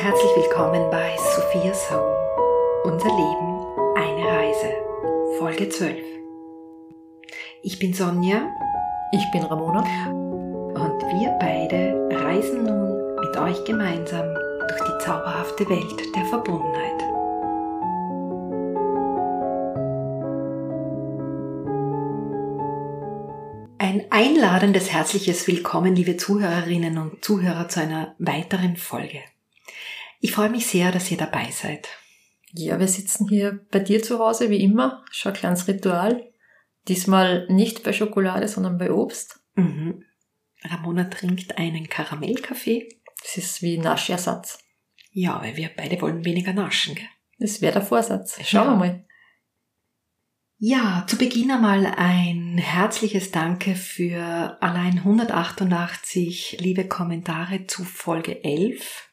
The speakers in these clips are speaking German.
herzlich willkommen bei Sophia's Home. Unser Leben, eine Reise. Folge 12. Ich bin Sonja. Ich bin Ramona. Und wir beide reisen nun mit euch gemeinsam durch die zauberhafte Welt der Verbundenheit. Ein einladendes herzliches Willkommen, liebe Zuhörerinnen und Zuhörer, zu einer weiteren Folge. Ich freue mich sehr, dass ihr dabei seid. Ja, wir sitzen hier bei dir zu Hause, wie immer. Schon ein kleines Ritual. Diesmal nicht bei Schokolade, sondern bei Obst. Mhm. Ramona trinkt einen Karamellkaffee. Das ist wie Naschersatz. Ja, weil wir beide wollen weniger naschen, gell? Das wäre der Vorsatz. Schauen ja. wir mal. Ja, zu Beginn einmal ein herzliches Danke für allein 188 liebe Kommentare zu Folge 11.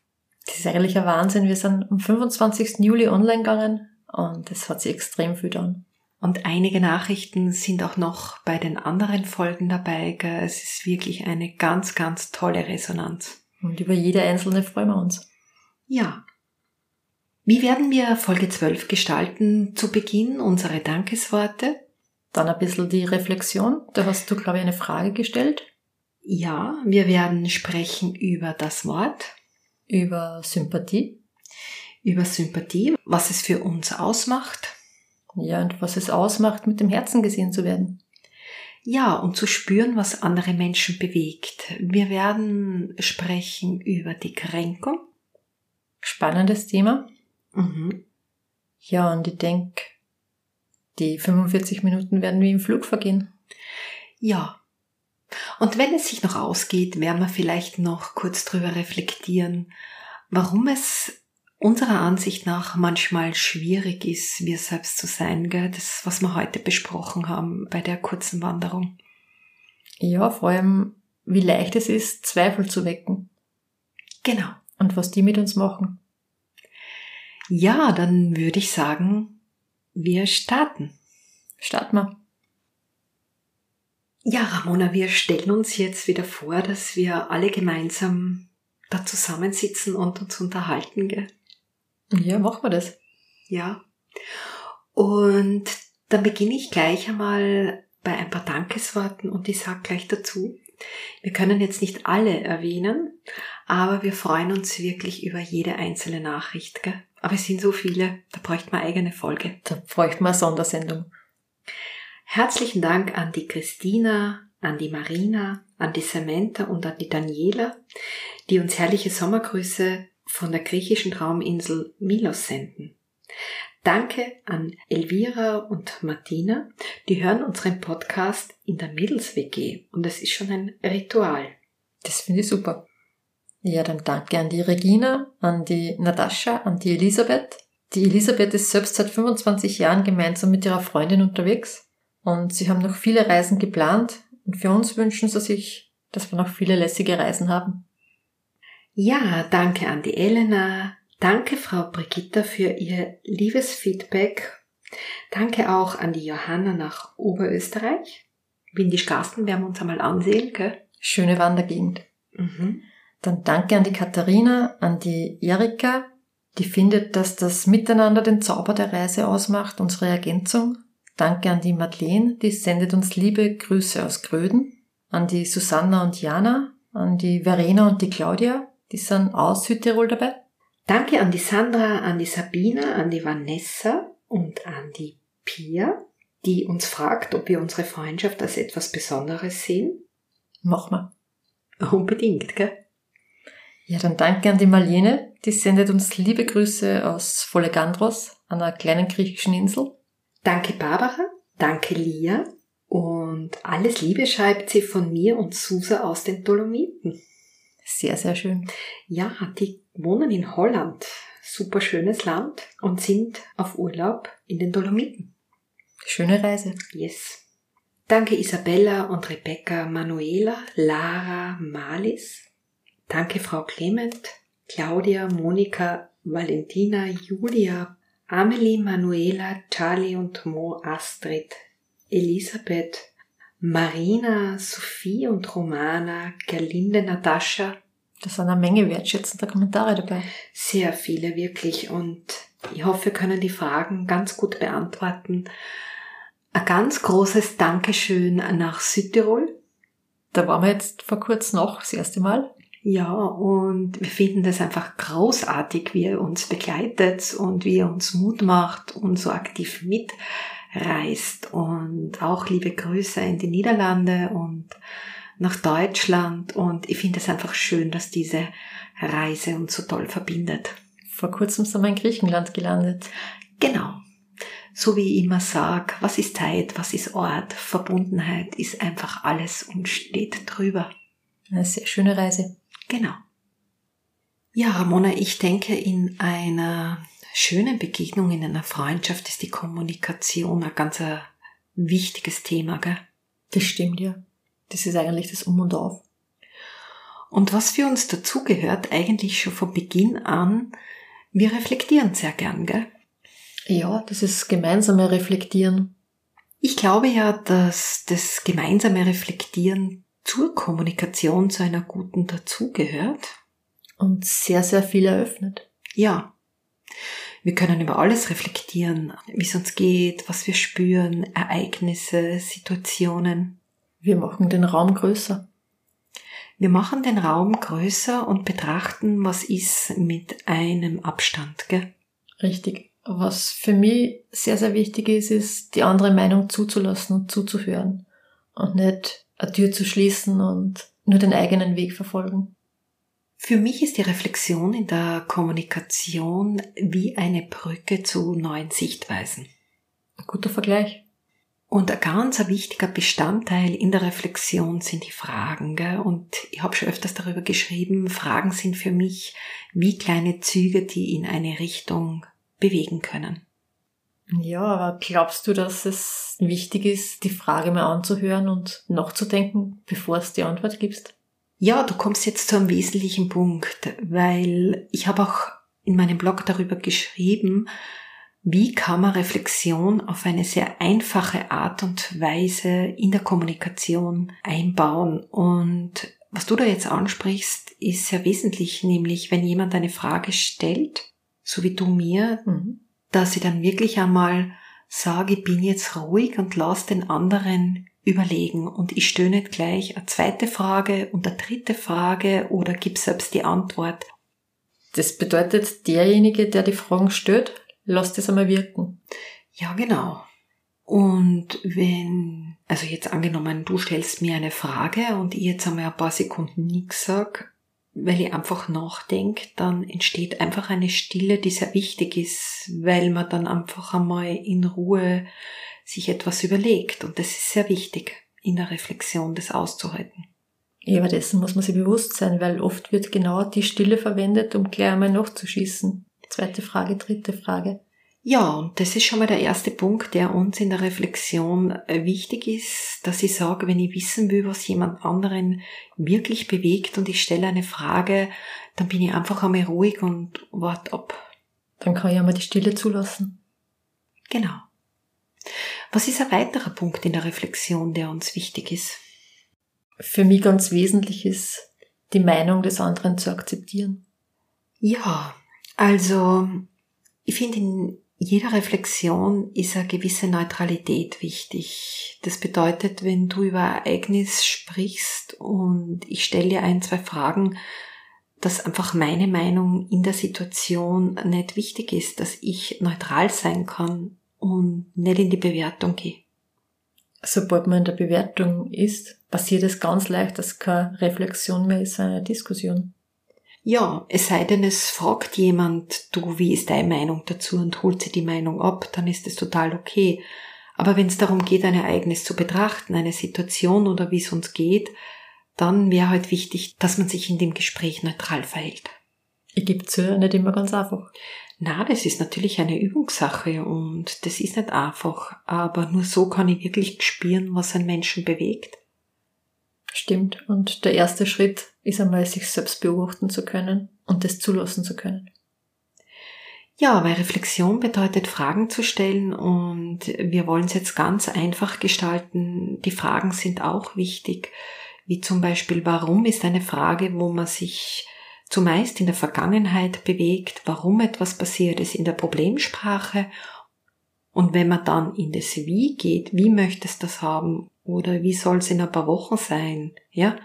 Das ist eigentlich ein Wahnsinn. Wir sind am 25. Juli online gegangen und es hat sich extrem viel getan. Und einige Nachrichten sind auch noch bei den anderen Folgen dabei. Es ist wirklich eine ganz, ganz tolle Resonanz. Und über jede einzelne freuen wir uns. Ja. Wie werden wir Folge 12 gestalten? Zu Beginn unsere Dankesworte. Dann ein bisschen die Reflexion. Da hast du, glaube ich, eine Frage gestellt. Ja, wir werden sprechen über das Wort über Sympathie. Über Sympathie, was es für uns ausmacht. Ja, und was es ausmacht, mit dem Herzen gesehen zu werden. Ja, und zu spüren, was andere Menschen bewegt. Wir werden sprechen über die Kränkung. Spannendes Thema. Mhm. Ja, und ich denke, die 45 Minuten werden wie im Flug vergehen. Ja, und wenn es sich noch ausgeht, werden wir vielleicht noch kurz drüber reflektieren, warum es unserer Ansicht nach manchmal schwierig ist, wir selbst zu sein, gell? das, was wir heute besprochen haben bei der kurzen Wanderung. Ja, vor allem, wie leicht es ist, Zweifel zu wecken. Genau. Und was die mit uns machen. Ja, dann würde ich sagen, wir starten. Starten wir. Ja, Ramona, wir stellen uns jetzt wieder vor, dass wir alle gemeinsam da zusammensitzen und uns unterhalten, gell? Ja, machen wir das. Ja. Und dann beginne ich gleich einmal bei ein paar Dankesworten und ich sage gleich dazu, wir können jetzt nicht alle erwähnen, aber wir freuen uns wirklich über jede einzelne Nachricht, gell? Aber es sind so viele, da bräuchte man eigene Folge. Da bräuchte man eine Sondersendung. Herzlichen Dank an die Christina, an die Marina, an die Samantha und an die Daniela, die uns herrliche Sommergrüße von der griechischen Trauminsel Milos senden. Danke an Elvira und Martina, die hören unseren Podcast in der Mädels WG und es ist schon ein Ritual. Das finde ich super. Ja, dann danke an die Regina, an die Natascha, an die Elisabeth. Die Elisabeth ist selbst seit 25 Jahren gemeinsam mit ihrer Freundin unterwegs und sie haben noch viele Reisen geplant und für uns wünschen sie sich, dass wir noch viele lässige Reisen haben. Ja, danke an die Elena. Danke Frau Brigitta für ihr liebes Feedback. Danke auch an die Johanna nach Oberösterreich. Windischgarsten werden wir uns einmal ansehen, gell? Schöne Wandergegend. Mhm. Dann danke an die Katharina, an die Erika, die findet, dass das Miteinander den Zauber der Reise ausmacht, unsere Ergänzung. Danke an die Madeleine, die sendet uns liebe Grüße aus Gröden. An die Susanna und Jana, an die Verena und die Claudia, die sind aus Südtirol dabei. Danke an die Sandra, an die Sabina, an die Vanessa und an die Pia, die uns fragt, ob wir unsere Freundschaft als etwas Besonderes sehen. Machen wir. Unbedingt, gell? Ja, dann danke an die Marlene, die sendet uns liebe Grüße aus Folegandros, einer kleinen griechischen Insel. Danke Barbara, danke Lia und alles Liebe schreibt sie von mir und Susa aus den Dolomiten. Sehr, sehr schön. Ja, die wohnen in Holland. Super schönes Land und sind auf Urlaub in den Dolomiten. Schöne Reise. Yes. Danke Isabella und Rebecca, Manuela, Lara, Malis. Danke Frau Clement, Claudia, Monika, Valentina, Julia, Amelie, Manuela, Charlie und Mo, Astrid, Elisabeth, Marina, Sophie und Romana, Gerlinde, Natascha. Da sind eine Menge wertschätzender Kommentare dabei. Sehr viele, wirklich. Und ich hoffe, wir können die Fragen ganz gut beantworten. Ein ganz großes Dankeschön nach Südtirol. Da waren wir jetzt vor kurzem noch das erste Mal. Ja, und wir finden das einfach großartig, wie ihr uns begleitet und wie ihr uns Mut macht und so aktiv mitreist. Und auch liebe Grüße in die Niederlande und nach Deutschland. Und ich finde es einfach schön, dass diese Reise uns so toll verbindet. Vor kurzem sind wir in Griechenland gelandet. Genau. So wie ich immer sag, was ist Zeit, was ist Ort, Verbundenheit ist einfach alles und steht drüber. Eine sehr schöne Reise. Genau. Ja, Ramona, ich denke, in einer schönen Begegnung, in einer Freundschaft ist die Kommunikation ein ganz ein wichtiges Thema, gell? Das stimmt ja. Das ist eigentlich das Um und Auf. Und was für uns dazugehört, eigentlich schon von Beginn an, wir reflektieren sehr gern, gell? Ja, das ist gemeinsame Reflektieren. Ich glaube ja, dass das gemeinsame Reflektieren zur Kommunikation zu einer guten dazugehört. Und sehr, sehr viel eröffnet. Ja. Wir können über alles reflektieren, wie es uns geht, was wir spüren, Ereignisse, Situationen. Wir machen den Raum größer. Wir machen den Raum größer und betrachten, was ist mit einem Abstand, gell? Richtig. Was für mich sehr, sehr wichtig ist, ist, die andere Meinung zuzulassen und zuzuhören. Und nicht eine Tür zu schließen und nur den eigenen Weg verfolgen. Für mich ist die Reflexion in der Kommunikation wie eine Brücke zu neuen Sichtweisen. Ein guter Vergleich. Und ein ganz wichtiger Bestandteil in der Reflexion sind die Fragen. Gell? Und ich habe schon öfters darüber geschrieben, Fragen sind für mich wie kleine Züge, die in eine Richtung bewegen können. Ja, aber glaubst du, dass es wichtig ist, die Frage mal anzuhören und nachzudenken, bevor es die Antwort gibst? Ja, du kommst jetzt zu einem wesentlichen Punkt, weil ich habe auch in meinem Blog darüber geschrieben, wie kann man Reflexion auf eine sehr einfache Art und Weise in der Kommunikation einbauen? Und was du da jetzt ansprichst, ist sehr wesentlich, nämlich wenn jemand eine Frage stellt, so wie du mir, mhm. Dass ich dann wirklich einmal sage, ich bin jetzt ruhig und lass den anderen überlegen und ich stöhne nicht gleich eine zweite Frage und eine dritte Frage oder gib selbst die Antwort. Das bedeutet, derjenige, der die Fragen stellt, lass das einmal wirken. Ja, genau. Und wenn, also jetzt angenommen, du stellst mir eine Frage und ich jetzt einmal ein paar Sekunden nichts sag, weil ich einfach nachdenke, dann entsteht einfach eine Stille, die sehr wichtig ist, weil man dann einfach einmal in Ruhe sich etwas überlegt. Und das ist sehr wichtig, in der Reflexion das auszuhalten. Ja, aber dessen muss man sich bewusst sein, weil oft wird genau die Stille verwendet, um gleich einmal nachzuschießen. Zweite Frage, dritte Frage. Ja, und das ist schon mal der erste Punkt, der uns in der Reflexion äh, wichtig ist, dass ich sage, wenn ich wissen will, was jemand anderen wirklich bewegt und ich stelle eine Frage, dann bin ich einfach einmal ruhig und warte ab. Dann kann ich einmal die Stille zulassen. Genau. Was ist ein weiterer Punkt in der Reflexion, der uns wichtig ist? Für mich ganz wesentlich ist, die Meinung des anderen zu akzeptieren. Ja, also ich finde in jeder Reflexion ist eine gewisse Neutralität wichtig. Das bedeutet, wenn du über ein Ereignis sprichst und ich stelle dir ein, zwei Fragen, dass einfach meine Meinung in der Situation nicht wichtig ist, dass ich neutral sein kann und nicht in die Bewertung gehe. Sobald man in der Bewertung ist, passiert es ganz leicht, dass keine Reflexion mehr ist, eine Diskussion. Ja, es sei denn, es fragt jemand, du, wie ist deine Meinung dazu und holt sie die Meinung ab, dann ist es total okay. Aber wenn es darum geht, ein Ereignis zu betrachten, eine Situation oder wie es uns geht, dann wäre halt wichtig, dass man sich in dem Gespräch neutral verhält. Ich gebe zu, nicht immer ganz einfach. Na, das ist natürlich eine Übungssache und das ist nicht einfach, aber nur so kann ich wirklich spüren, was einen Menschen bewegt. Stimmt. Und der erste Schritt ist einmal, sich selbst beobachten zu können und das zulassen zu können. Ja, weil Reflexion bedeutet Fragen zu stellen und wir wollen es jetzt ganz einfach gestalten. Die Fragen sind auch wichtig, wie zum Beispiel, warum ist eine Frage, wo man sich zumeist in der Vergangenheit bewegt, warum etwas passiert ist in der Problemsprache. Und wenn man dann in das Wie geht, wie möchtest du das haben oder wie soll es in ein paar Wochen sein, ja,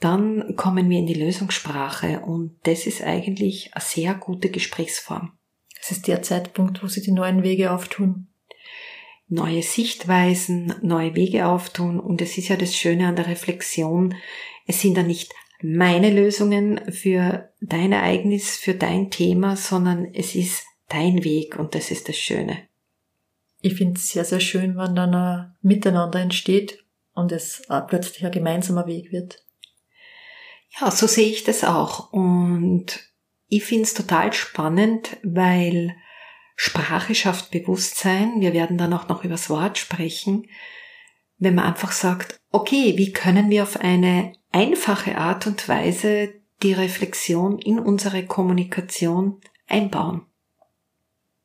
dann kommen wir in die Lösungssprache und das ist eigentlich eine sehr gute Gesprächsform. Es ist der Zeitpunkt, wo sich die neuen Wege auftun. Neue Sichtweisen, neue Wege auftun und es ist ja das Schöne an der Reflexion, es sind ja nicht meine Lösungen für dein Ereignis, für dein Thema, sondern es ist dein Weg und das ist das Schöne. Ich finde es sehr, sehr schön, wenn dann ein Miteinander entsteht und es plötzlich ein gemeinsamer Weg wird. Ja, so sehe ich das auch. Und ich finde es total spannend, weil Sprache schafft Bewusstsein. Wir werden dann auch noch übers Wort sprechen. Wenn man einfach sagt, okay, wie können wir auf eine einfache Art und Weise die Reflexion in unsere Kommunikation einbauen.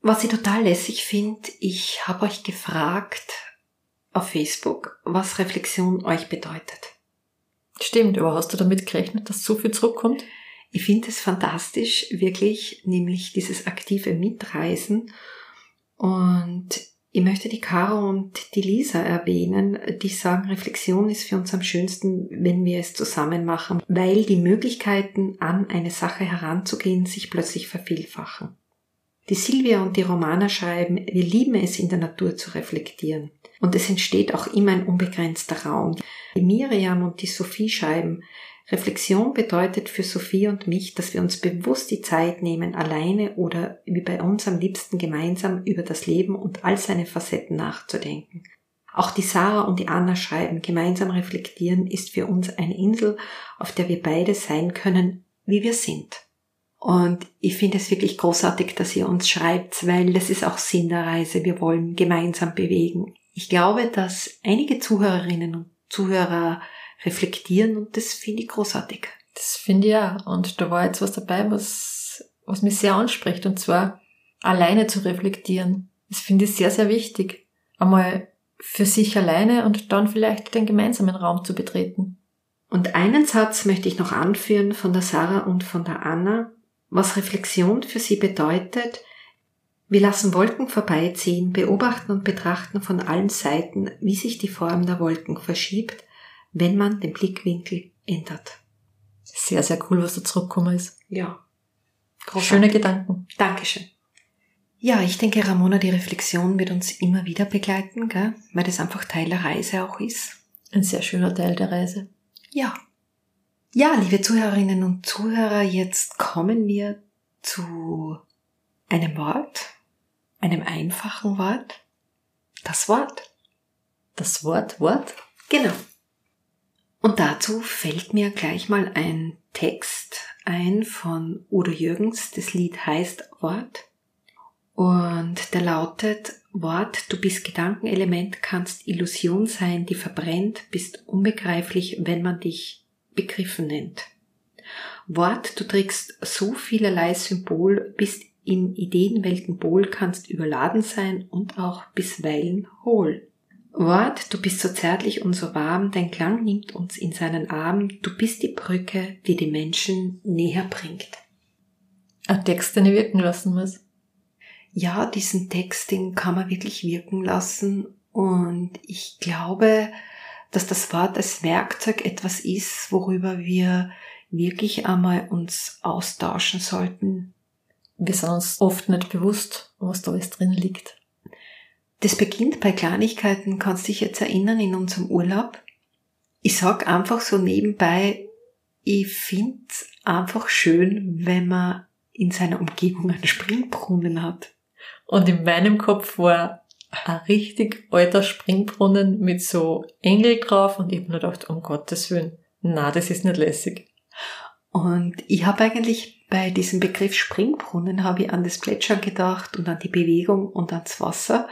Was ich total lässig finde, ich habe euch gefragt auf Facebook, was Reflexion euch bedeutet. Stimmt, aber hast du damit gerechnet, dass so viel zurückkommt? Ich finde es fantastisch, wirklich, nämlich dieses aktive Mitreisen. Und ich möchte die Caro und die Lisa erwähnen, die sagen, Reflexion ist für uns am schönsten, wenn wir es zusammen machen, weil die Möglichkeiten, an eine Sache heranzugehen, sich plötzlich vervielfachen. Die Silvia und die Romana schreiben, wir lieben es, in der Natur zu reflektieren. Und es entsteht auch immer ein unbegrenzter Raum. Die Miriam und die Sophie schreiben, Reflexion bedeutet für Sophie und mich, dass wir uns bewusst die Zeit nehmen, alleine oder wie bei uns am liebsten gemeinsam über das Leben und all seine Facetten nachzudenken. Auch die Sarah und die Anna schreiben, gemeinsam reflektieren ist für uns eine Insel, auf der wir beide sein können, wie wir sind. Und ich finde es wirklich großartig, dass ihr uns schreibt, weil das ist auch Sinn der Reise. Wir wollen gemeinsam bewegen. Ich glaube, dass einige Zuhörerinnen und Zuhörer reflektieren und das finde ich großartig. Das finde ich ja. Und da war jetzt was dabei, was, was mich sehr anspricht, und zwar alleine zu reflektieren. Das finde ich sehr, sehr wichtig. Einmal für sich alleine und dann vielleicht den gemeinsamen Raum zu betreten. Und einen Satz möchte ich noch anführen von der Sarah und von der Anna, was Reflexion für sie bedeutet. Wir lassen Wolken vorbeiziehen, beobachten und betrachten von allen Seiten, wie sich die Form der Wolken verschiebt wenn man den Blickwinkel ändert. Sehr, sehr cool, was da zurückgekommen ist. Ja. Großartig. Schöne Gedanken. Dankeschön. Ja, ich denke, Ramona, die Reflexion wird uns immer wieder begleiten, gell? weil das einfach Teil der Reise auch ist. Ein sehr schöner Teil der Reise. Ja. Ja, liebe Zuhörerinnen und Zuhörer, jetzt kommen wir zu einem Wort, einem einfachen Wort. Das Wort. Das Wort, Wort? Genau. Und dazu fällt mir gleich mal ein Text ein von Udo Jürgens. Das Lied heißt Wort. Und der lautet Wort, du bist Gedankenelement, kannst Illusion sein, die verbrennt, bist unbegreiflich, wenn man dich begriffen nennt. Wort, du trägst so vielerlei Symbol, bist in Ideenwelten wohl, kannst überladen sein und auch bisweilen hohl. Wort, du bist so zärtlich und so warm, dein Klang nimmt uns in seinen Arm, du bist die Brücke, die die Menschen näher bringt. Ein Text, den ich wirken lassen muss. Ja, diesen Text, den kann man wirklich wirken lassen und ich glaube, dass das Wort als Werkzeug etwas ist, worüber wir wirklich einmal uns austauschen sollten. Wir sind uns oft nicht bewusst, was da alles drin liegt. Das beginnt bei Kleinigkeiten, kannst dich jetzt erinnern, in unserem Urlaub. Ich sag einfach so nebenbei, ich find's einfach schön, wenn man in seiner Umgebung einen Springbrunnen hat. Und in meinem Kopf war ein richtig alter Springbrunnen mit so Engel drauf und ich hab nur gedacht, um Gottes Willen, na, das ist nicht lässig. Und ich habe eigentlich bei diesem Begriff Springbrunnen habe ich an das Plätschern gedacht und an die Bewegung und ans Wasser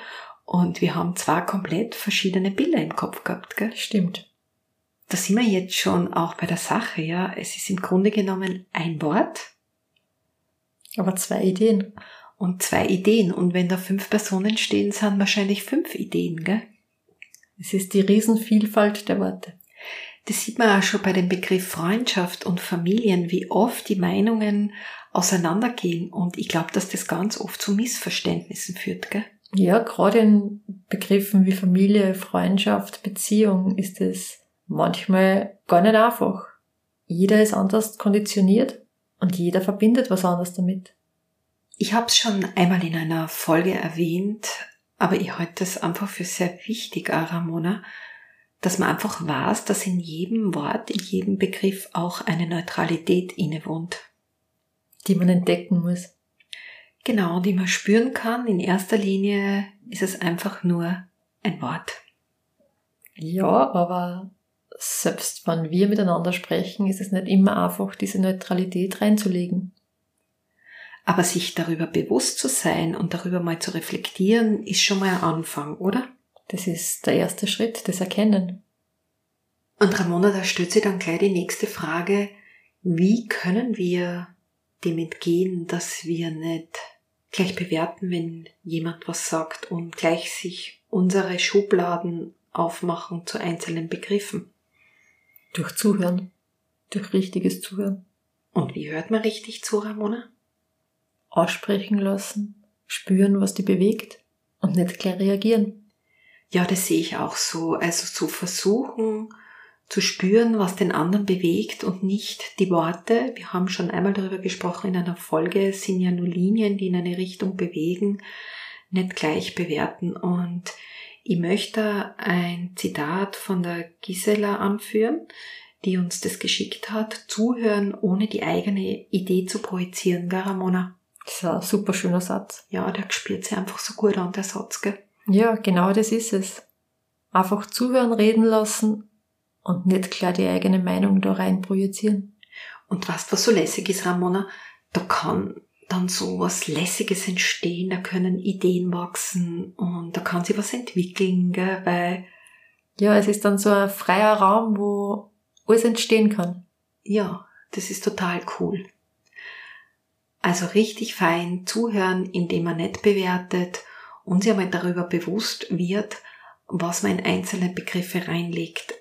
und wir haben zwei komplett verschiedene Bilder im Kopf gehabt, gell? Stimmt. Da sind wir jetzt schon auch bei der Sache, ja. Es ist im Grunde genommen ein Wort. Aber zwei Ideen. Und zwei Ideen. Und wenn da fünf Personen stehen, sind wahrscheinlich fünf Ideen, gell? Es ist die Riesenvielfalt der Worte. Das sieht man auch schon bei dem Begriff Freundschaft und Familien, wie oft die Meinungen auseinandergehen. Und ich glaube, dass das ganz oft zu Missverständnissen führt. Gell? Ja, gerade in Begriffen wie Familie, Freundschaft, Beziehung ist es manchmal gar nicht einfach. Jeder ist anders konditioniert und jeder verbindet was anderes damit. Ich habe es schon einmal in einer Folge erwähnt, aber ich halte es einfach für sehr wichtig, Ramona, dass man einfach weiß, dass in jedem Wort, in jedem Begriff auch eine Neutralität innewohnt. Die man entdecken muss. Genau, die man spüren kann. In erster Linie ist es einfach nur ein Wort. Ja, aber selbst wenn wir miteinander sprechen, ist es nicht immer einfach, diese Neutralität reinzulegen. Aber sich darüber bewusst zu sein und darüber mal zu reflektieren, ist schon mal ein Anfang, oder? Das ist der erste Schritt, das Erkennen. Und Ramona, da stellt sich dann gleich die nächste Frage, wie können wir dem entgehen, dass wir nicht gleich bewerten, wenn jemand was sagt und gleich sich unsere Schubladen aufmachen zu einzelnen Begriffen? Durch Zuhören. Durch richtiges Zuhören. Und wie hört man richtig zu, Ramona? Aussprechen lassen, spüren, was die bewegt und nicht gleich reagieren. Ja, das sehe ich auch so. Also zu versuchen, zu spüren, was den anderen bewegt und nicht die Worte. Wir haben schon einmal darüber gesprochen in einer Folge, es sind ja nur Linien, die in eine Richtung bewegen, nicht gleich bewerten. Und ich möchte ein Zitat von der Gisela anführen, die uns das geschickt hat. Zuhören, ohne die eigene Idee zu projizieren, gell, Ramona? Das ist ein super schöner Satz. Ja, der spürt sich einfach so gut an, der Satz, gell? Ja, genau das ist es. Einfach zuhören, reden lassen und nicht klar die eigene Meinung da rein projizieren. Und was, was so lässig ist, Ramona, da kann dann so was Lässiges entstehen, da können Ideen wachsen und da kann sich was entwickeln, gell, weil... Ja, es ist dann so ein freier Raum, wo alles entstehen kann. Ja, das ist total cool. Also richtig fein zuhören, indem man nicht bewertet und sich einmal darüber bewusst wird, was man in einzelne Begriffe reinlegt.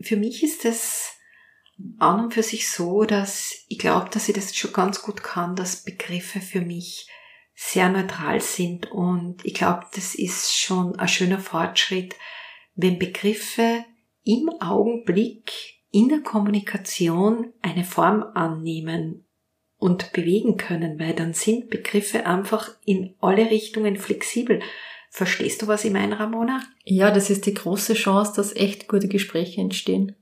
Für mich ist es an und für sich so, dass ich glaube, dass ich das schon ganz gut kann, dass Begriffe für mich sehr neutral sind und ich glaube, das ist schon ein schöner Fortschritt, wenn Begriffe im Augenblick in der Kommunikation eine Form annehmen und bewegen können, weil dann sind Begriffe einfach in alle Richtungen flexibel. Verstehst du, was ich meine, Ramona? Ja, das ist die große Chance, dass echt gute Gespräche entstehen.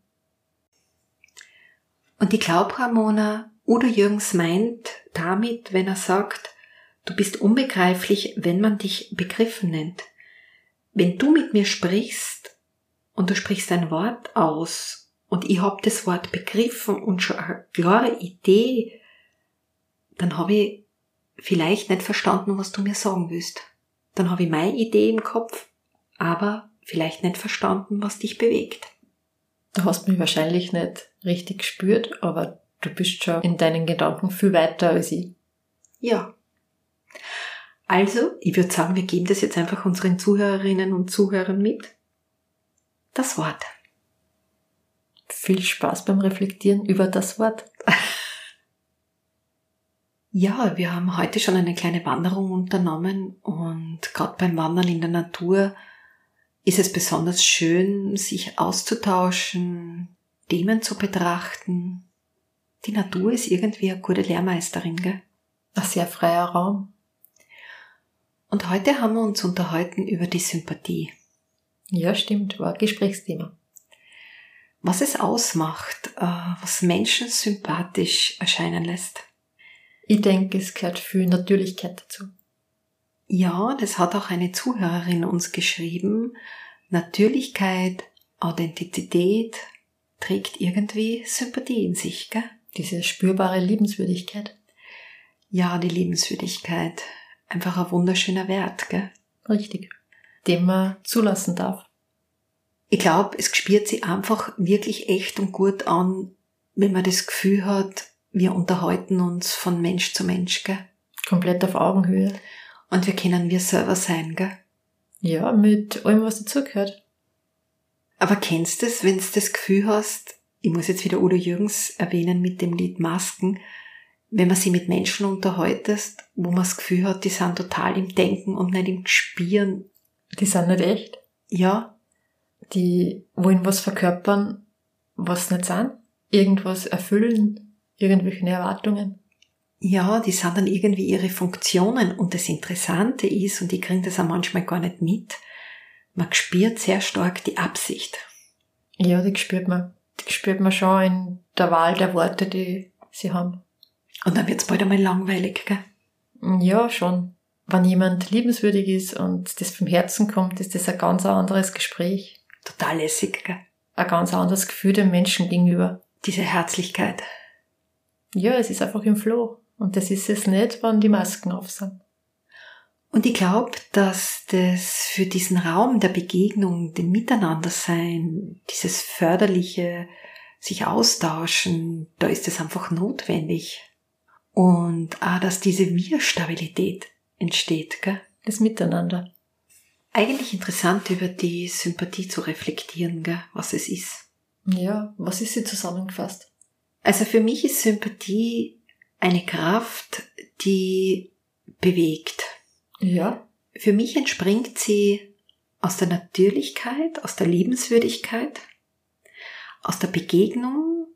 Und ich glaube, Ramona, Udo Jürgens meint damit, wenn er sagt, du bist unbegreiflich, wenn man dich begriffen nennt. Wenn du mit mir sprichst und du sprichst ein Wort aus und ich hab das Wort begriffen und schon eine klare Idee dann habe ich vielleicht nicht verstanden, was du mir sagen willst. Dann habe ich meine Idee im Kopf, aber vielleicht nicht verstanden, was dich bewegt. Du hast mich wahrscheinlich nicht richtig gespürt, aber du bist schon in deinen Gedanken viel weiter als ich. Ja. Also, ich würde sagen, wir geben das jetzt einfach unseren Zuhörerinnen und Zuhörern mit. Das Wort. Viel Spaß beim Reflektieren über das Wort. Ja, wir haben heute schon eine kleine Wanderung unternommen und gerade beim Wandern in der Natur ist es besonders schön, sich auszutauschen, Themen zu betrachten. Die Natur ist irgendwie eine gute Lehrmeisterin, gell? Ein sehr freier Raum. Und heute haben wir uns unterhalten über die Sympathie. Ja, stimmt, war ein Gesprächsthema. Was es ausmacht, äh, was Menschen sympathisch erscheinen lässt. Ich denke, es gehört viel Natürlichkeit dazu. Ja, das hat auch eine Zuhörerin uns geschrieben. Natürlichkeit, Authentizität trägt irgendwie Sympathie in sich, gell? Diese spürbare Liebenswürdigkeit. Ja, die Liebenswürdigkeit. Einfach ein wunderschöner Wert, gell? Richtig. Den man zulassen darf. Ich glaube, es spürt sich einfach wirklich echt und gut an, wenn man das Gefühl hat, wir unterhalten uns von Mensch zu Mensch, gell? Komplett auf Augenhöhe. Und wir können wir selber sein, gell? Ja, mit allem, was dazugehört. Aber kennst du es, wenn du das Gefühl hast, ich muss jetzt wieder Udo Jürgens erwähnen mit dem Lied Masken, wenn man sich mit Menschen unterhaltest, wo man das Gefühl hat, die sind total im Denken und nicht im Spieren. Die sind nicht echt. Ja. Die wollen was verkörpern, was nicht sind. Irgendwas erfüllen, irgendwelche Erwartungen. Ja, die sind dann irgendwie ihre Funktionen. Und das Interessante ist, und ich kriege das auch manchmal gar nicht mit, man spürt sehr stark die Absicht. Ja, die spürt man. Die spürt man schon in der Wahl der Worte, die sie haben. Und dann wird's bald einmal langweilig, gell? Ja, schon. Wenn jemand liebenswürdig ist und das vom Herzen kommt, ist das ein ganz anderes Gespräch. Total lässig, gell? Ein ganz anderes Gefühl dem Menschen gegenüber. Diese Herzlichkeit. Ja, es ist einfach im Floh. Und das ist es nicht, wenn die Masken auf sind. Und ich glaube, dass das für diesen Raum der Begegnung, den Miteinandersein, dieses förderliche, sich austauschen, da ist es einfach notwendig. Und auch, dass diese Wir-Stabilität entsteht, gell? Das Miteinander. Eigentlich interessant, über die Sympathie zu reflektieren, gell? was es ist. Ja, was ist sie zusammengefasst? Also für mich ist Sympathie eine Kraft, die bewegt. Ja. Für mich entspringt sie aus der Natürlichkeit, aus der Liebenswürdigkeit, aus der Begegnung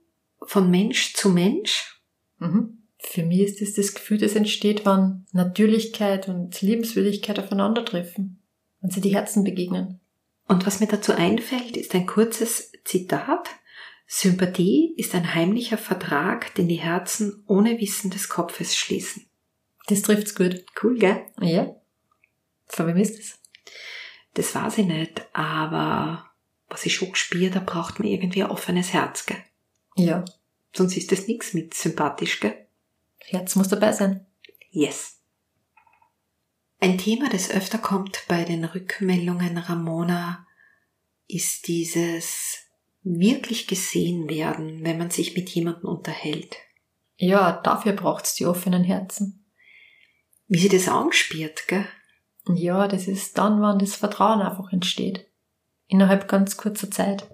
von Mensch zu Mensch. Mhm. Für mich ist es das Gefühl, das entsteht, wenn Natürlichkeit und Liebenswürdigkeit aufeinandertreffen, wenn sie die Herzen begegnen. Und was mir dazu einfällt, ist ein kurzes Zitat. Sympathie ist ein heimlicher Vertrag, den die Herzen ohne Wissen des Kopfes schließen. Das trifft's gut. Cool, gell? Ja. Von wem ist das? Das weiß ich nicht, aber was ich schon gespürt, da braucht man irgendwie ein offenes Herz, gell? Ja. Sonst ist das nix mit sympathisch, gell? Herz muss dabei sein. Yes. Ein Thema, das öfter kommt bei den Rückmeldungen Ramona, ist dieses wirklich gesehen werden, wenn man sich mit jemandem unterhält. Ja, dafür braucht's die offenen Herzen. Wie sie das angespielt, gell? Ja, das ist dann, wann das Vertrauen einfach entsteht. Innerhalb ganz kurzer Zeit.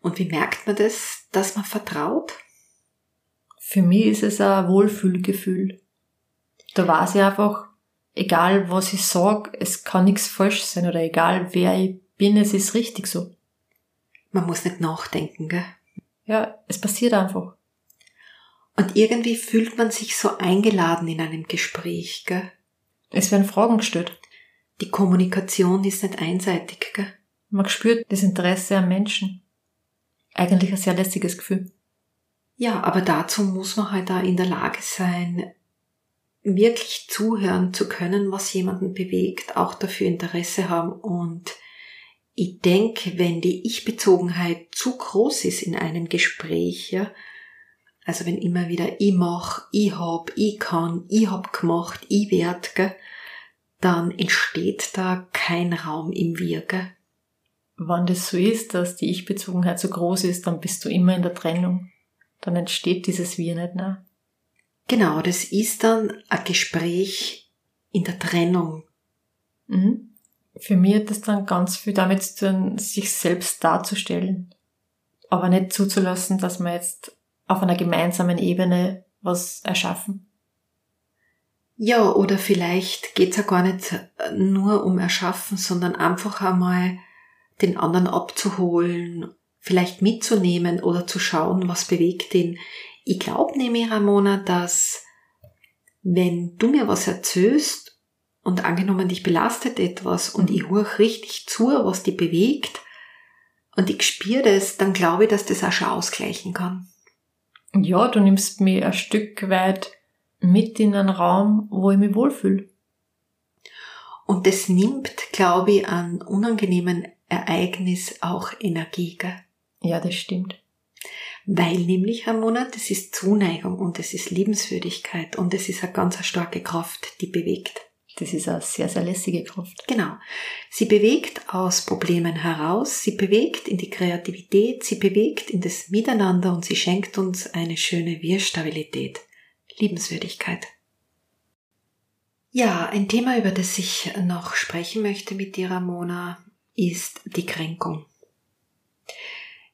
Und wie merkt man das, dass man vertraut? Für mich ist es ein Wohlfühlgefühl. Da weiß ich einfach, egal was ich sag, es kann nichts falsch sein oder egal wer ich bin, es ist richtig so. Man muss nicht nachdenken, gell? Ja, es passiert einfach. Und irgendwie fühlt man sich so eingeladen in einem Gespräch, gell? Es werden Fragen gestellt. Die Kommunikation ist nicht einseitig, gell? Man spürt das Interesse am Menschen. Eigentlich ein sehr lässiges Gefühl. Ja, aber dazu muss man halt da in der Lage sein, wirklich zuhören zu können, was jemanden bewegt, auch dafür Interesse haben. Und ich denke, wenn die Ich-Bezogenheit zu groß ist in einem Gespräch, ja, also wenn immer wieder ich mach, ich hab, ich kann, ich hab gemacht, ich werd, gell, dann entsteht da kein Raum im Wir, gell. Wenn das so ist, dass die Ich-Bezogenheit so groß ist, dann bist du immer in der Trennung. Dann entsteht dieses Wir nicht mehr. Genau, das ist dann ein Gespräch in der Trennung. Mhm. Für mich hat das dann ganz viel damit zu tun, sich selbst darzustellen. Aber nicht zuzulassen, dass man jetzt auf einer gemeinsamen Ebene was erschaffen. Ja, oder vielleicht geht's ja gar nicht nur um Erschaffen, sondern einfach einmal den anderen abzuholen, vielleicht mitzunehmen oder zu schauen, was bewegt ihn. Ich glaube nämlich, Ramona, dass wenn du mir was erzählst und angenommen dich belastet etwas und ich höre richtig zu, was dich bewegt und ich spüre das, dann glaube ich, dass das auch schon ausgleichen kann. Ja, du nimmst mich ein Stück weit mit in einen Raum, wo ich mich wohlfühle. Und das nimmt, glaube ich, an unangenehmen Ereignis auch Energie. Gell? Ja, das stimmt. Weil nämlich, Ramona, das ist Zuneigung und es ist Liebenswürdigkeit und es ist eine ganz starke Kraft, die bewegt. Das ist eine sehr, sehr lässige Kraft. Genau. Sie bewegt aus Problemen heraus, sie bewegt in die Kreativität, sie bewegt in das Miteinander und sie schenkt uns eine schöne Wir-Stabilität, Liebenswürdigkeit. Ja, ein Thema, über das ich noch sprechen möchte mit dir, Ramona, ist die Kränkung.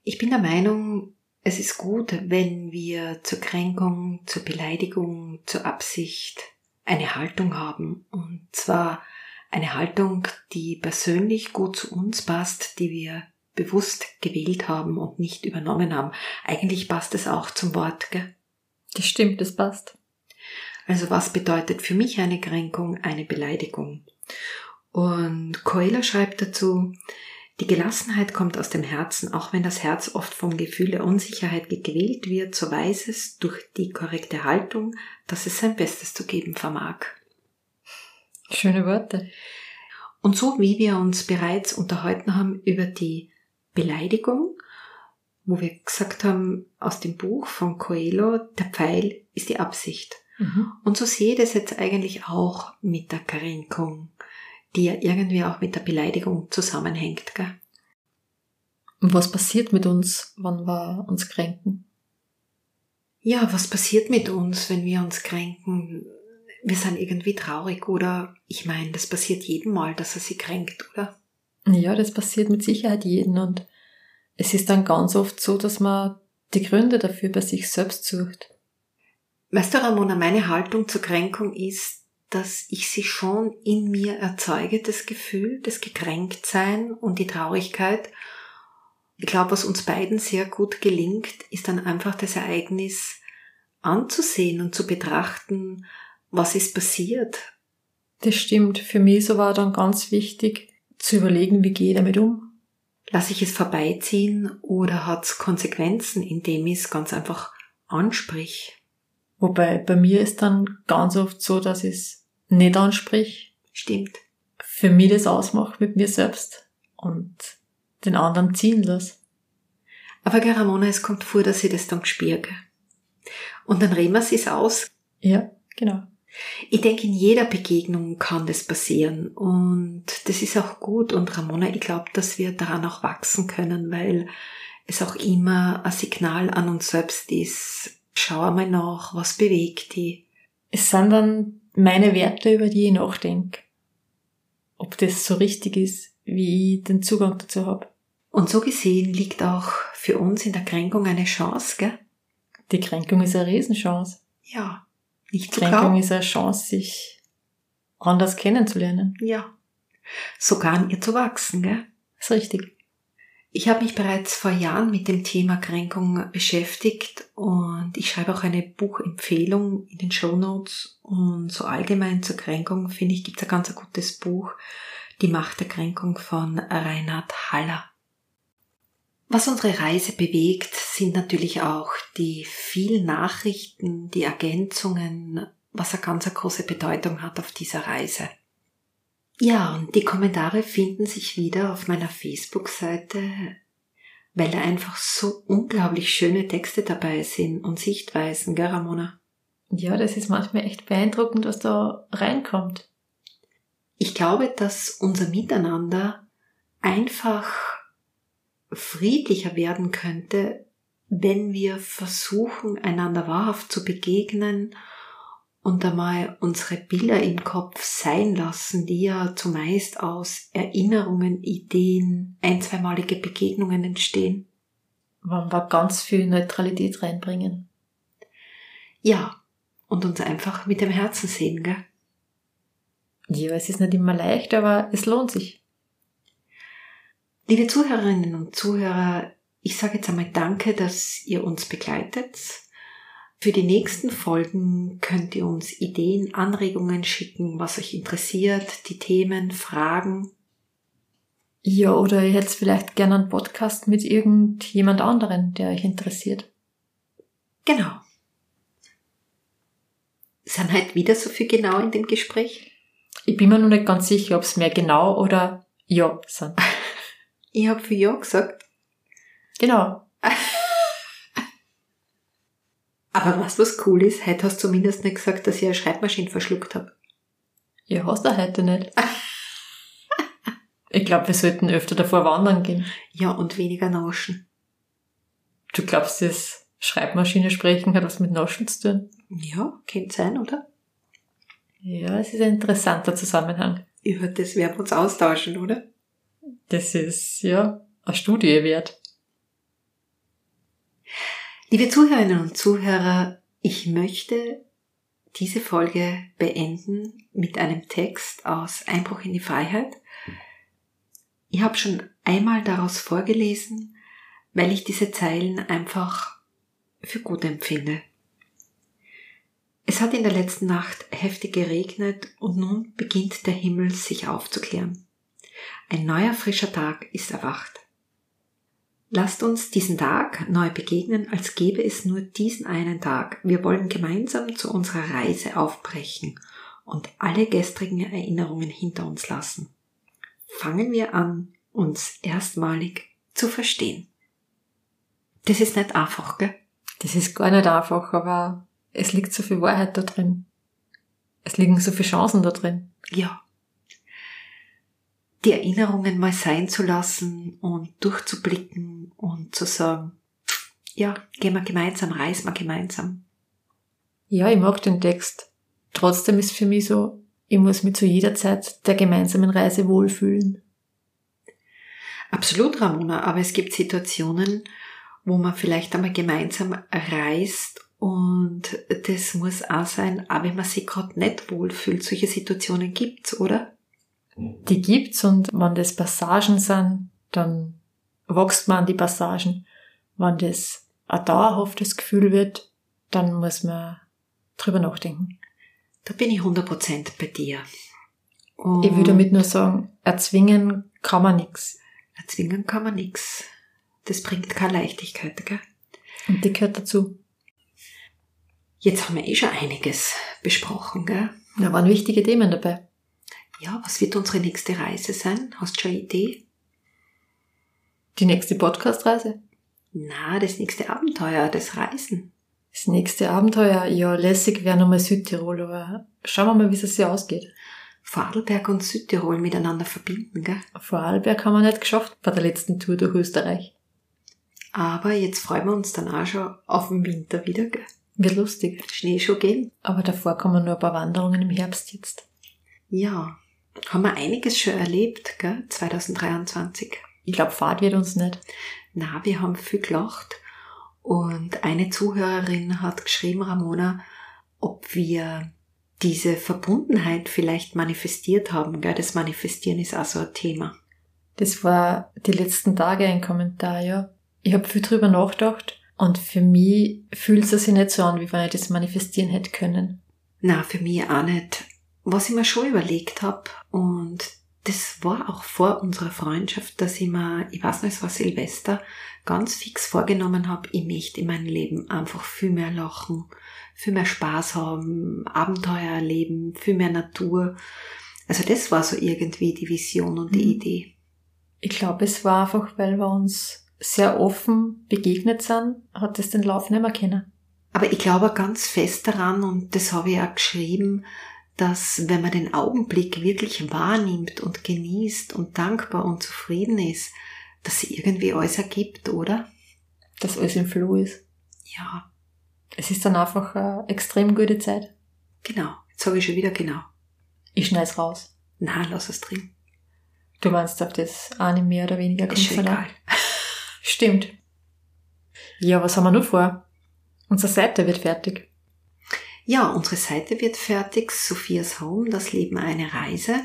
Ich bin der Meinung, es ist gut, wenn wir zur Kränkung, zur Beleidigung, zur Absicht eine Haltung haben. Und zwar eine Haltung, die persönlich gut zu uns passt, die wir bewusst gewählt haben und nicht übernommen haben. Eigentlich passt es auch zum Wort, gell? Das stimmt, das passt. Also was bedeutet für mich eine Kränkung, eine Beleidigung? Und Coelho schreibt dazu, die Gelassenheit kommt aus dem Herzen, auch wenn das Herz oft vom Gefühl der Unsicherheit gequält wird, so weiß es durch die korrekte Haltung, dass es sein Bestes zu geben vermag. Schöne Worte. Und so wie wir uns bereits unterhalten haben über die Beleidigung, wo wir gesagt haben, aus dem Buch von Coelho, der Pfeil ist die Absicht. Mhm. Und so sehe ich das jetzt eigentlich auch mit der Kränkung die ja irgendwie auch mit der Beleidigung zusammenhängt. Gell? Und was passiert mit uns, wenn wir uns kränken? Ja, was passiert mit uns, wenn wir uns kränken? Wir sind irgendwie traurig oder ich meine, das passiert jedem Mal, dass er sie kränkt, oder? Ja, das passiert mit Sicherheit jeden und es ist dann ganz oft so, dass man die Gründe dafür bei sich selbst sucht. Weißt du, Ramona, meine Haltung zur Kränkung ist, dass ich sie schon in mir erzeuge, das Gefühl, das Gekränktsein und die Traurigkeit. Ich glaube, was uns beiden sehr gut gelingt, ist dann einfach das Ereignis anzusehen und zu betrachten, was ist passiert. Das stimmt. Für mich so war dann ganz wichtig zu überlegen, wie gehe ich damit um. Lass ich es vorbeiziehen oder hat es Konsequenzen, indem ich es ganz einfach ansprich? Wobei bei mir ist dann ganz oft so, dass ich es nicht ansprich. Stimmt. Für mich das ausmacht mit mir selbst und den anderen ziehen lasse. Aber Garamona, es kommt vor, dass ich das dann spüre. Und dann reden wir es aus. Ja, genau. Ich denke, in jeder Begegnung kann das passieren und das ist auch gut und Ramona, ich glaube, dass wir daran auch wachsen können, weil es auch immer ein Signal an uns selbst ist, schau einmal nach, was bewegt die. Es sind dann meine Werte, über die ich nachdenke. Ob das so richtig ist, wie ich den Zugang dazu habe. Und so gesehen liegt auch für uns in der Kränkung eine Chance, gell? Die Kränkung ist eine Riesenchance. Ja. Nicht Die Kränkung kaum. ist eine Chance, sich anders kennenzulernen. Ja. Sogar an ihr zu wachsen, gell? ist richtig. Ich habe mich bereits vor Jahren mit dem Thema Kränkung beschäftigt und ich schreibe auch eine Buchempfehlung in den Show Notes und so allgemein zur Kränkung finde ich gibt es ein ganz gutes Buch, Die Macht der Kränkung von Reinhard Haller. Was unsere Reise bewegt, sind natürlich auch die vielen Nachrichten, die Ergänzungen, was eine ganz große Bedeutung hat auf dieser Reise. Ja, und die Kommentare finden sich wieder auf meiner Facebook-Seite, weil da einfach so unglaublich schöne Texte dabei sind und Sichtweisen, gell, Ramona? Ja, das ist manchmal echt beeindruckend, was da reinkommt. Ich glaube, dass unser Miteinander einfach friedlicher werden könnte, wenn wir versuchen, einander wahrhaft zu begegnen und einmal unsere Bilder im Kopf sein lassen, die ja zumeist aus Erinnerungen, Ideen, ein, zweimalige Begegnungen entstehen. Wollen wir ganz viel Neutralität reinbringen. Ja, und uns einfach mit dem Herzen sehen, gell? Ja, es ist nicht immer leicht, aber es lohnt sich. Liebe Zuhörerinnen und Zuhörer, ich sage jetzt einmal Danke, dass ihr uns begleitet für die nächsten Folgen könnt ihr uns Ideen, Anregungen schicken, was euch interessiert, die Themen, Fragen. Ja, oder ihr hättet vielleicht gerne einen Podcast mit irgendjemand anderen, der euch interessiert. Genau. Sind halt wieder so viel genau in dem Gespräch? Ich bin mir noch nicht ganz sicher, ob es mehr genau oder ja sind. ich habe für ja gesagt. Genau. Aber was was cool ist, heute hast du zumindest nicht gesagt, dass ich eine Schreibmaschine verschluckt habe. Ja, hast du heute nicht. ich glaube, wir sollten öfter davor wandern gehen. Ja, und weniger naschen. Du glaubst, das Schreibmaschine sprechen hat was mit Naschen zu tun? Ja, könnte sein, oder? Ja, es ist ein interessanter Zusammenhang. Über das werden wir uns austauschen, oder? Das ist, ja, eine Studie wert. Liebe Zuhörerinnen und Zuhörer, ich möchte diese Folge beenden mit einem Text aus Einbruch in die Freiheit. Ich habe schon einmal daraus vorgelesen, weil ich diese Zeilen einfach für gut empfinde. Es hat in der letzten Nacht heftig geregnet und nun beginnt der Himmel sich aufzuklären. Ein neuer frischer Tag ist erwacht. Lasst uns diesen Tag neu begegnen, als gäbe es nur diesen einen Tag. Wir wollen gemeinsam zu unserer Reise aufbrechen und alle gestrigen Erinnerungen hinter uns lassen. Fangen wir an, uns erstmalig zu verstehen. Das ist nicht einfach, gell? Das ist gar nicht einfach, aber es liegt so viel Wahrheit da drin. Es liegen so viele Chancen da drin. Ja. Die Erinnerungen mal sein zu lassen und durchzublicken und zu sagen, ja, gehen wir gemeinsam, reisen wir gemeinsam. Ja, ich mag den Text. Trotzdem ist für mich so, ich muss mich zu jeder Zeit der gemeinsamen Reise wohlfühlen. Absolut, Ramona, aber es gibt Situationen, wo man vielleicht einmal gemeinsam reist und das muss auch sein, auch wenn man sich gerade nicht wohlfühlt. Solche Situationen gibt's, oder? Die gibt's und wenn das Passagen sind, dann wächst man an die Passagen. Wenn das ein dauerhaftes Gefühl wird, dann muss man drüber nachdenken. Da bin ich 100% bei dir. Und ich würde damit nur sagen, erzwingen kann man nix. Erzwingen kann man nix. Das bringt keine Leichtigkeit, gell? Und die gehört dazu. Jetzt haben wir eh schon einiges besprochen, gell? Da waren wichtige Themen dabei. Ja, was wird unsere nächste Reise sein? Hast du schon eine Idee? Die nächste Podcast-Reise? Na, das nächste Abenteuer, das Reisen. Das nächste Abenteuer, ja, lässig wäre nochmal Südtirol, aber schauen wir mal, wie es sich ausgeht. Vorarlberg und Südtirol miteinander verbinden, gell? Vorarlberg haben wir nicht geschafft bei der letzten Tour durch Österreich. Aber jetzt freuen wir uns dann auch schon auf den Winter wieder, gell? Wird lustig. Schneeschuh gehen. Aber davor kommen nur ein paar Wanderungen im Herbst jetzt. Ja, haben wir einiges schon erlebt, gell? 2023. Ich glaube, Fahrt wird uns nicht. Na, wir haben viel gelacht. Und eine Zuhörerin hat geschrieben, Ramona, ob wir diese Verbundenheit vielleicht manifestiert haben. Gell? Das Manifestieren ist auch so ein Thema. Das war die letzten Tage ein Kommentar, ja. Ich habe viel drüber nachgedacht und für mich fühlt es sich nicht so an, wie wenn ich das manifestieren hätte können. Na, für mich auch nicht. Was ich mir schon überlegt habe und das war auch vor unserer Freundschaft, dass ich mir, ich weiß nicht, es war Silvester, ganz fix vorgenommen habe, ich möchte in meinem Leben einfach viel mehr lachen, viel mehr Spaß haben, Abenteuer erleben, viel mehr Natur. Also das war so irgendwie die Vision und die Mhm. Idee. Ich glaube, es war einfach, weil wir uns sehr offen begegnet sind, hat es den Lauf nicht mehr kennen. Aber ich glaube ganz fest daran, und das habe ich auch geschrieben, dass wenn man den Augenblick wirklich wahrnimmt und genießt und dankbar und zufrieden ist, dass sie irgendwie alles ergibt, oder? Dass alles im Flow ist. Ja, Es ist dann einfach eine extrem gute Zeit. genau. Jetzt sage ich schon wieder genau. Ich schneid's raus. Na, lass es drin. Du meinst, auf das eine mehr oder weniger Ist schon kommt, oder? egal. Stimmt. Ja, was haben wir noch vor? Unsere Seite wird fertig. Ja, unsere Seite wird fertig. Sophias Home, das Leben eine Reise.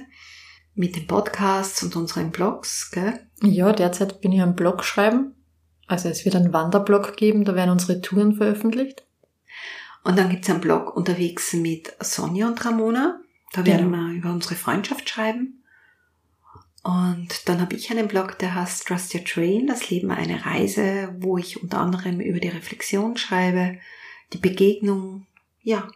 Mit den Podcasts und unseren Blogs, gell? Ja, derzeit bin ich am Blog schreiben. Also es wird einen Wanderblog geben, da werden unsere Touren veröffentlicht. Und dann gibt's einen Blog unterwegs mit Sonja und Ramona. Da werden Genau. wir über unsere Freundschaft schreiben. Und dann habe ich einen Blog, der heißt Trust Your Train, das Leben eine Reise, wo ich unter anderem über die Reflexion schreibe, die Begegnung, ja.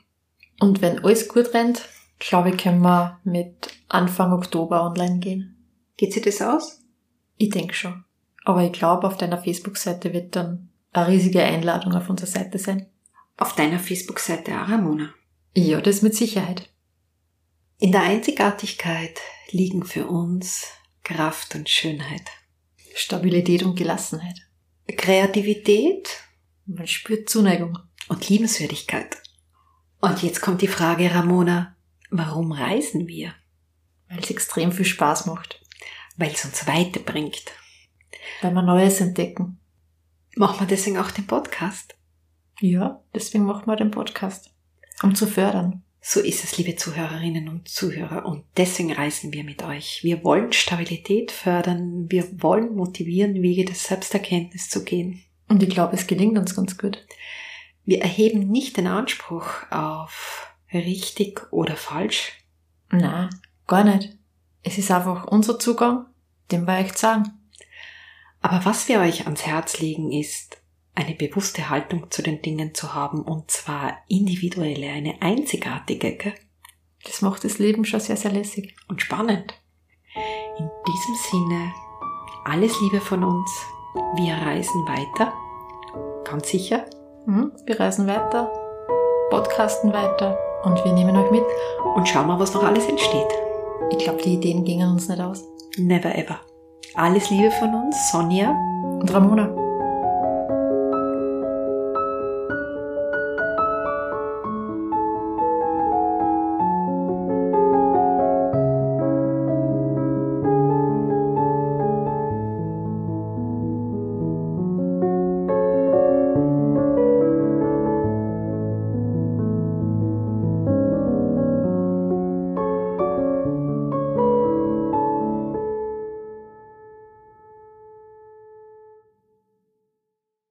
Und wenn alles gut rennt, glaube ich, können wir mit Anfang Oktober online gehen. Geht sich das aus? Ich denke schon. Aber ich glaube, auf deiner Facebook-Seite wird dann eine riesige Einladung auf unserer Seite sein. Auf deiner Facebook-Seite auch, Ramona. Ja, das mit Sicherheit. In der Einzigartigkeit liegen für uns Kraft und Schönheit. Stabilität und Gelassenheit. Kreativität Man spürt Zuneigung. und Liebenswürdigkeit. Und jetzt kommt die Frage, Ramona, warum reisen wir? Weil es extrem viel Spaß macht. Weil es uns weiterbringt. Weil wir Neues entdecken. Machen wir deswegen auch den Podcast? Ja, deswegen machen wir den Podcast. Um zu fördern. So ist es, liebe Zuhörerinnen und Zuhörer. Und deswegen reisen wir mit euch. Wir wollen Stabilität fördern. Wir wollen motivieren, Wege der Selbsterkenntnis zu gehen. Und ich glaube, es gelingt uns ganz gut. Wir erheben nicht den Anspruch auf richtig oder falsch. Na, gar nicht. Es ist einfach unser Zugang, den wir euch sagen. Aber was wir euch ans Herz legen ist, eine bewusste Haltung zu den Dingen zu haben und zwar individuelle, eine einzigartige. Gell? Das macht das Leben schon sehr, sehr lässig. Und spannend. In diesem Sinne, alles Liebe von uns. Wir reisen weiter. Ganz sicher. Mhm, wir reisen weiter, podcasten weiter und wir nehmen euch mit. Und schauen mal, was noch alles entsteht. Ich glaube, die Ideen gingen uns nicht aus. Never ever. Alles Liebe von uns, Sonja und Ramona.